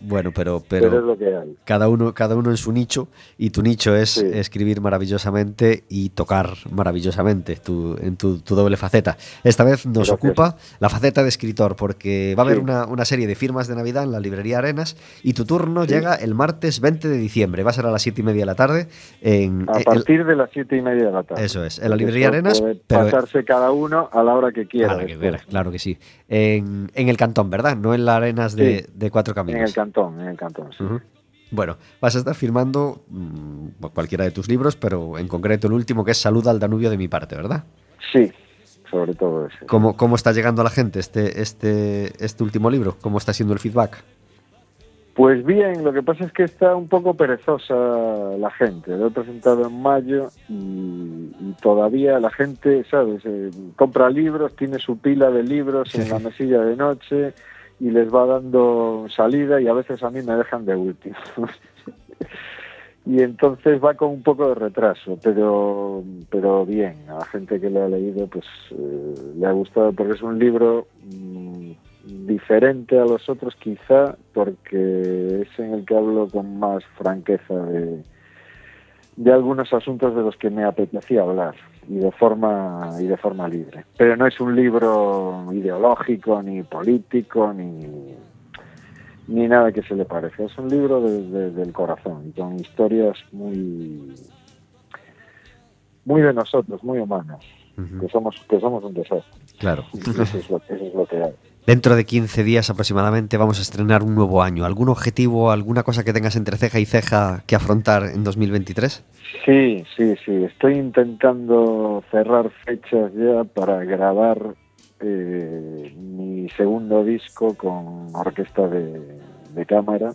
bueno, pero, pero, pero es lo que hay. cada uno, cada uno en su nicho y tu nicho es Sí. escribir maravillosamente y tocar maravillosamente tu, en tu, tu doble faceta. Esta vez nos Gracias. ocupa la faceta de escritor porque va a haber Sí. una, una serie de firmas de Navidad en la librería Arenas y tu turno Sí. llega el martes 20 de diciembre. Va a ser a las siete y media de la tarde en, A partir de las siete y media de la tarde. Eso es, en la librería Arenas, pero- pasarse cada uno a la hora que quiera. a la que después. quiera, claro que sí. En, en el cantón, ¿verdad? No en la Arenas de, Sí. de Cuatro En Caminos. el cantón, en el cantón. sí. Bueno, vas a estar firmando mm, cualquiera de tus libros, pero en concreto el último que es Salud al Danubio de mi parte, ¿verdad? Sí, sobre todo ese. ¿Cómo, cómo está llegando a la gente este, este, este último libro? ¿Cómo está siendo el feedback? Pues bien, lo que pasa es que está un poco perezosa la gente. Lo he presentado en mayo y, y todavía la gente, ¿sabes? Eh, compra libros, tiene su pila de libros en la mesilla de noche y les va dando salida y a veces a mí me dejan de último. y entonces va con un poco de retraso, pero pero bien, a la gente que lo ha leído pues eh, le ha gustado porque es un libro mm, diferente a los otros quizá porque es en el que hablo con más franqueza de, de algunos asuntos de los que me apetecía hablar y de forma y de forma libre. Pero no es un libro ideológico ni político ni ni nada que se le parezca. Es un libro de- de- del corazón y con historias muy muy de nosotros muy humanas que somos que somos un desastre. Claro. eso es lo, eso es lo que hay Dentro de 15 días aproximadamente vamos a estrenar un nuevo año. ¿Algún objetivo, alguna cosa que tengas entre ceja y ceja que afrontar en 2023? Sí, sí, sí. Estoy intentando cerrar fechas ya para grabar eh, mi segundo disco con orquesta de, cámara.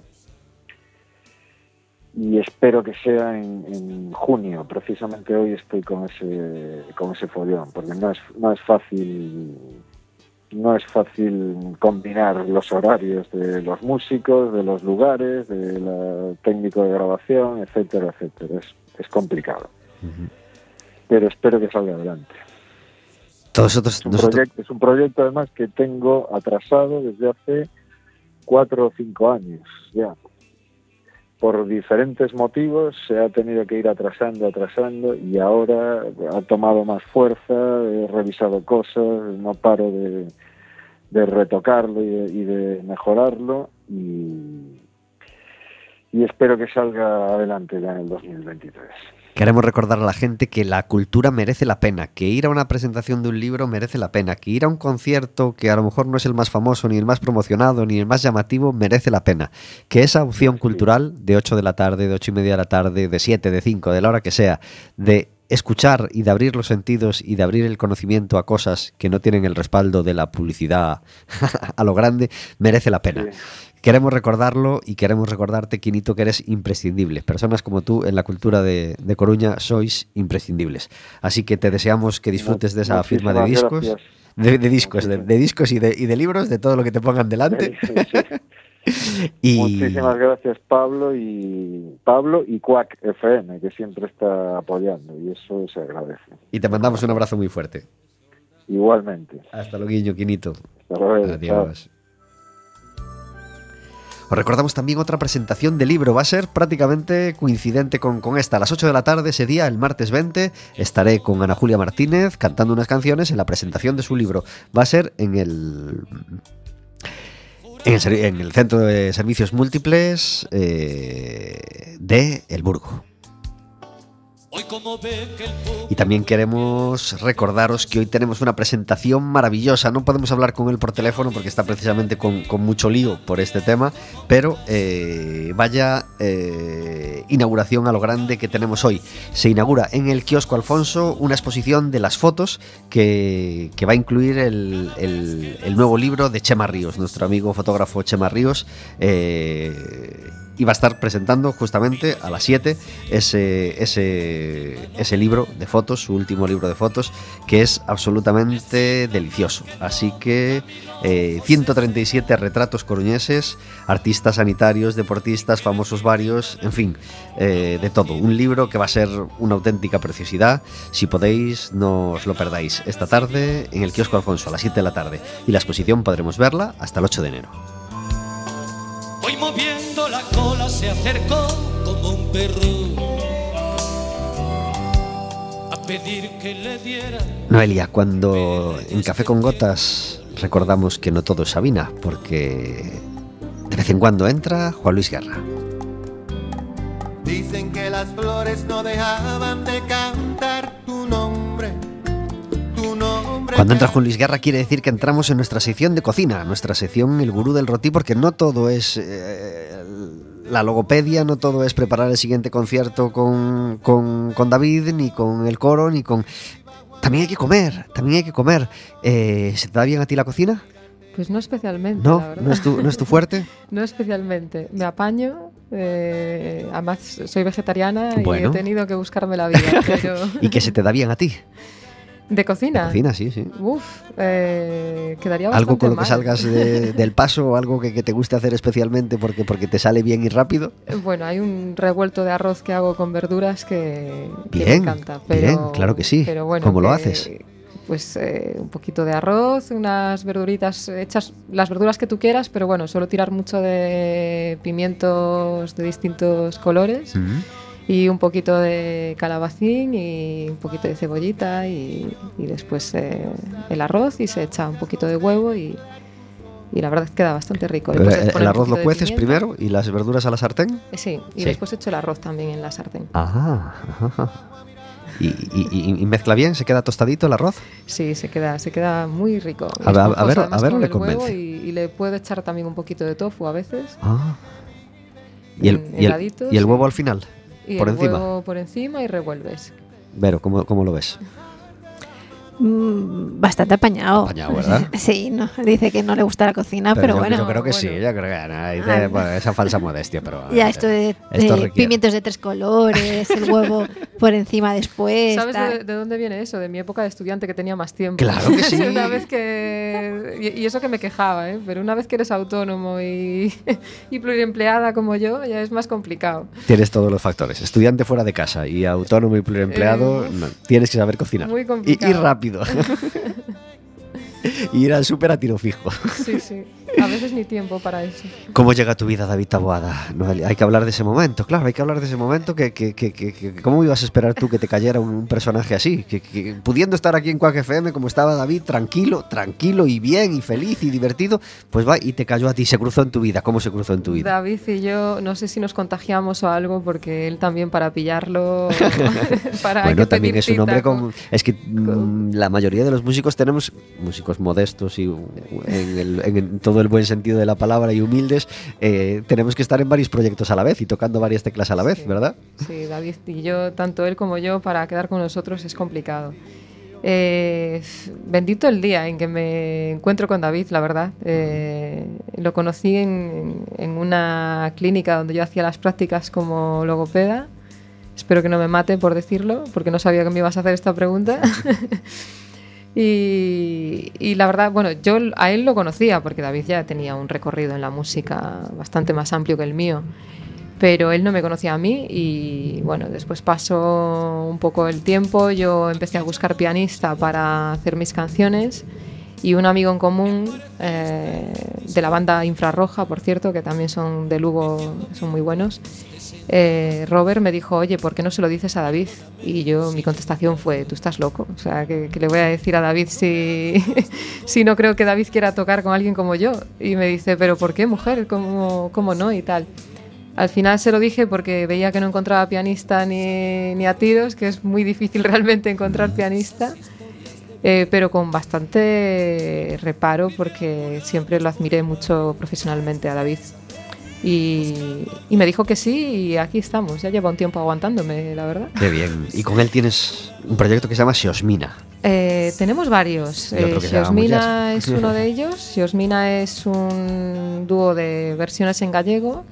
Y espero que sea en, en junio. Precisamente hoy estoy con ese, con ese follón, porque no es, no es fácil no es fácil combinar los horarios de los músicos, de los lugares, del técnico de grabación, etcétera, etcétera. Es, es complicado. Pero espero que salga adelante. Todos nosotros, Es un, nosotros- proyecto, es un proyecto además que tengo atrasado desde hace cuatro o cinco años ya. Por diferentes motivos se ha tenido que ir atrasando, atrasando y ahora ha tomado más fuerza, he revisado cosas, no paro de, de retocarlo y de, y de mejorarlo y, y espero que salga adelante ya en el 2023. Queremos recordar a la gente que la cultura merece la pena, que ir a una presentación de un libro merece la pena, que ir a un concierto que a lo mejor no es el más famoso, ni el más promocionado, ni el más llamativo, merece la pena. Que esa opción cultural de 8 de la tarde, de 8 y media de la tarde, de 7, de 5, de la hora que sea, de escuchar y de abrir los sentidos y de abrir el conocimiento a cosas que no tienen el respaldo de la publicidad a lo grande, merece la pena. Queremos recordarlo y queremos recordarte, Quinito, que eres imprescindible. Personas como tú en la cultura de, de Coruña sois imprescindibles. Así que te deseamos que disfrutes de esa firma de discos. De, de discos, de, de discos y de libros, de todo lo que te pongan delante. Y Muchísimas gracias Pablo y Pablo y Quack FM que siempre está apoyando y eso se agradece. y te mandamos un abrazo muy fuerte. Igualmente. Hasta luego, Quinito. Hasta luego. Adiós. Os recordamos también otra presentación de libro. Va a ser prácticamente coincidente con, con esta. A las 8 de la tarde ese día, el martes 20, estaré con Ana Julia Martínez cantando unas canciones en la presentación de su libro. Va a ser en el... En el, Centro de Servicios Múltiples eh, de El Burgo. Y también queremos recordaros que hoy tenemos una presentación maravillosa. No podemos hablar con él por teléfono porque está precisamente con, mucho lío por este tema, pero eh, vaya eh, inauguración a lo grande que tenemos hoy. Se inaugura en el kiosco Alfonso una exposición de las fotos que, va a incluir el nuevo libro de Chema Ríos, nuestro amigo fotógrafo Chema Ríos. eh, y va a estar presentando justamente a las 7 ese, ese, ese libro de fotos, su último libro de fotos, que es absolutamente delicioso. Así que eh, 137 retratos coruñeses, artistas sanitarios, deportistas, famosos varios, en fin, eh, de todo. Un libro que va a ser una auténtica preciosidad. Si podéis, no os lo perdáis esta tarde en el kiosco Alfonso a las 7 de la tarde. Y la exposición podremos verla hasta el 8 de enero. Voy moviendo la cola, se acercó como un perro a pedir que le diera. Noelia, cuando en Café con Gotas recordamos que no todo es Sabina, porque de vez en cuando entra Juan Luis Guerra. Dicen que las flores no dejaban de cantar tu nombre. Tu nombre. Cuando entra Juan Luis Guerra quiere decir que entramos en nuestra sección de cocina, nuestra sección El Gurú del Rotí, porque no todo es eh, la logopedia, no todo es preparar el siguiente concierto con, con- con David, ni con el coro, ni con... También hay que comer, también hay que comer. Eh, ¿Se te da bien a ti la cocina? Pues no especialmente, la ¿No? verdad. ¿No es tu, no es tu fuerte? No especialmente. Me apaño. eh, además, soy vegetariana Bueno. y he tenido que buscarme la vida. Pero ¿Y que se te da bien a ti? De cocina. Cocina, sí, sí. Uf, eh, quedaría bastante Algo con lo que salgas de- del paso o algo que, que te guste hacer especialmente porque, porque te sale bien y rápido. Bueno, hay un revuelto de arroz que hago con verduras que, que me encanta. bien, claro que sí. Pero bueno, ¿Cómo lo haces? Pues eh, un poquito de arroz, unas verduritas hechas, las verduras que tú quieras, pero bueno, suelo tirar mucho de pimientos de distintos colores y un poquito de calabacín y un poquito de cebollita y, y después eh, el arroz y se echa un poquito de huevo y, y la verdad es que queda bastante rico. Pero Después el, el arroz lo cueces primero y las verduras a la sartén. Eh, Sí, y Sí. después echo el arroz también en la sartén. Ajá, ajá. ¿Y, y- y- mezcla bien? ¿Se queda tostadito el arroz? Sí, se queda, se queda muy rico. A ver, a ver, a ver, le convence. Y, y le puedo echar también un poquito de tofu a veces. Ah. ¿Y el, el- y el sí. huevo al final? Y ¿Por el encima? huevo por encima y revuelves. Vero, ¿cómo, cómo lo ves? Mm, bastante apañado. Apañado, ¿verdad? Sí, no, dice que no le gusta la cocina, pero, yo, bueno. yo creo que bueno. sí, yo creo que no, dice, Ah. bueno, esa falsa modestia, pero... Ya esto de, esto de requiere. pimientos de tres colores, el huevo por encima después. ¿Sabes tal. de, de dónde viene eso? De mi época de estudiante que tenía más tiempo. Claro que sí. una vez que... Y, y eso que me quejaba, ¿eh? Pero una vez que eres autónomo y, y pluriempleada como yo, ya es más complicado. Tienes todos los factores. Estudiante fuera de casa y autónomo y pluriempleado, Eh, no, tienes que saber cocinar. muy y, y complicado. y ir al súper a tiro fijo. A veces ni tiempo para eso. ¿Cómo llega tu vida David Taboada? Noelia? hay que hablar de ese momento, claro, hay que hablar de ese momento. Que, que- que- que- ¿Cómo ibas a esperar tú que te cayera un, un personaje así? Que, pudiendo estar aquí en Quack FM como estaba David, tranquilo, tranquilo y bien y feliz y divertido, pues va y te cayó a ti, se cruzó en tu vida. ¿Cómo se cruzó en tu vida? David y yo, no sé si nos contagiamos o algo, porque él también para pillarlo. para Bueno, que también es un hombre con- con... Es que mm, la mayoría de los músicos tenemos, músicos modestos y en, el- en todo el buen sentido de la palabra y humildes, eh, tenemos que estar en varios proyectos a la vez y tocando varias teclas a la vez, Sí. ¿verdad? Sí, David y yo, tanto él como yo, para quedar con nosotros es complicado. Eh, bendito el día en que me encuentro con David, la verdad. Eh, lo conocí en, en una clínica donde yo hacía las prácticas como logopeda. Espero que no me mate por decirlo, porque no sabía que me ibas a hacer esta pregunta. y, la verdad, bueno, yo a él lo conocía porque David ya tenía un recorrido en la música bastante más amplio que el mío pero él no me conocía a mí y bueno, después pasó un poco el tiempo, yo empecé a buscar pianista para hacer mis canciones y un amigo en común eh, de la banda Infrarroja, por cierto, que también son de Lugo, son muy buenos, eh, Robert me dijo, oye, ¿por qué no se lo dices a David? Y yo, mi contestación fue, tú estás loco, o sea, ¿qué, qué le voy a decir a David si, si no creo que David quiera tocar con alguien como yo? Y me dice, ¿pero por qué, mujer? ¿Cómo, cómo no? Y tal. Al final se lo dije porque veía que no encontraba pianista ni, ni a tiros, que es muy difícil realmente encontrar pianista, eh, pero con bastante reparo porque siempre lo admiré mucho profesionalmente a David. Y, y me dijo que sí y aquí estamos, ya lleva un tiempo aguantándome, la verdad. Qué bien. Y con él tienes un proyecto que se llama Siosmina. Eh, tenemos varios. Eh, Siosmina es uno de ellos. Siosmina es un dúo de versiones en gallego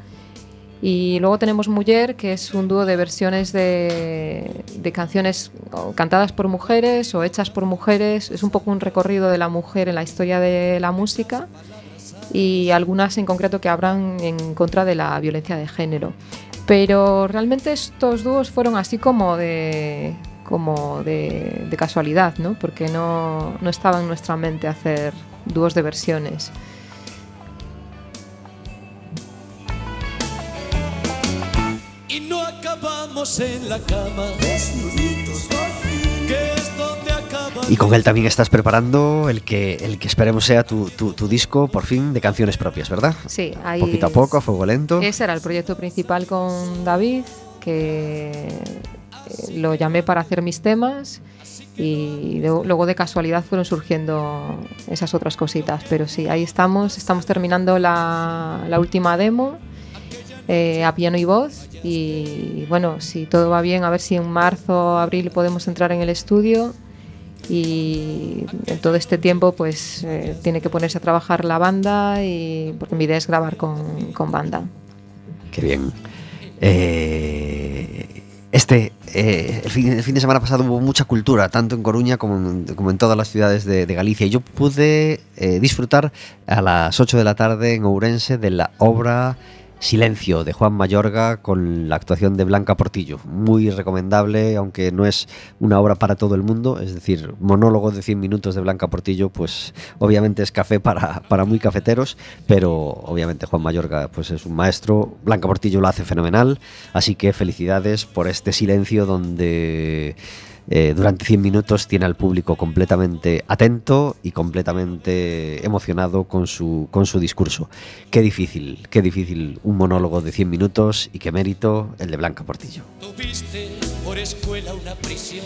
Y luego tenemos Mujer, que es un dúo de versiones de, de canciones cantadas por mujeres o hechas por mujeres. Es un poco un recorrido de la mujer en la historia de la música y algunas en concreto que hablan en contra de la violencia de género. Pero realmente estos dúos fueron así como de, como de, de casualidad, ¿no? porque no, no estaba en nuestra mente hacer dúos de versiones. Acabamos en la cama. Desnuditos por fin. Que es donde acaba. Y con él también estás preparando el que, el que esperemos sea tu, tu- tu disco, por fin, de canciones propias, ¿verdad? Sí, ahí Poquito a poco, a fuego lento. Ese era el proyecto principal con David, que eh, lo llamé para hacer mis temas y luego, luego de casualidad fueron surgiendo esas otras cositas. Pero sí, ahí estamos, estamos terminando la, la última demo eh, a piano y voz y bueno, si todo va bien, a ver si en marzo o abril podemos entrar en el estudio y en todo este tiempo pues eh, tiene que ponerse a trabajar la banda y porque mi idea es grabar con, con banda. Qué bien. Eh, este, eh, el, fin, el fin de semana pasado hubo mucha cultura, tanto en Coruña como en, como en todas las ciudades de, de Galicia. Y yo pude eh, disfrutar a las 8 de la tarde en Ourense de la obra Silencio de Juan Mayorga con la actuación de Blanca Portillo. Muy recomendable, aunque no es una obra para todo el mundo. Es decir, monólogo de 100 minutos de Blanca Portillo, pues obviamente es café para, para muy cafeteros, pero obviamente Juan Mayorga pues es un maestro. Blanca Portillo lo hace fenomenal, así que felicidades por este silencio donde eh, durante 100 minutos tiene al público completamente atento y completamente emocionado con su, con su discurso. Qué difícil, qué difícil un monólogo de 100 minutos y qué mérito el de Blanca Portillo. Tuviste por escuela una prisión.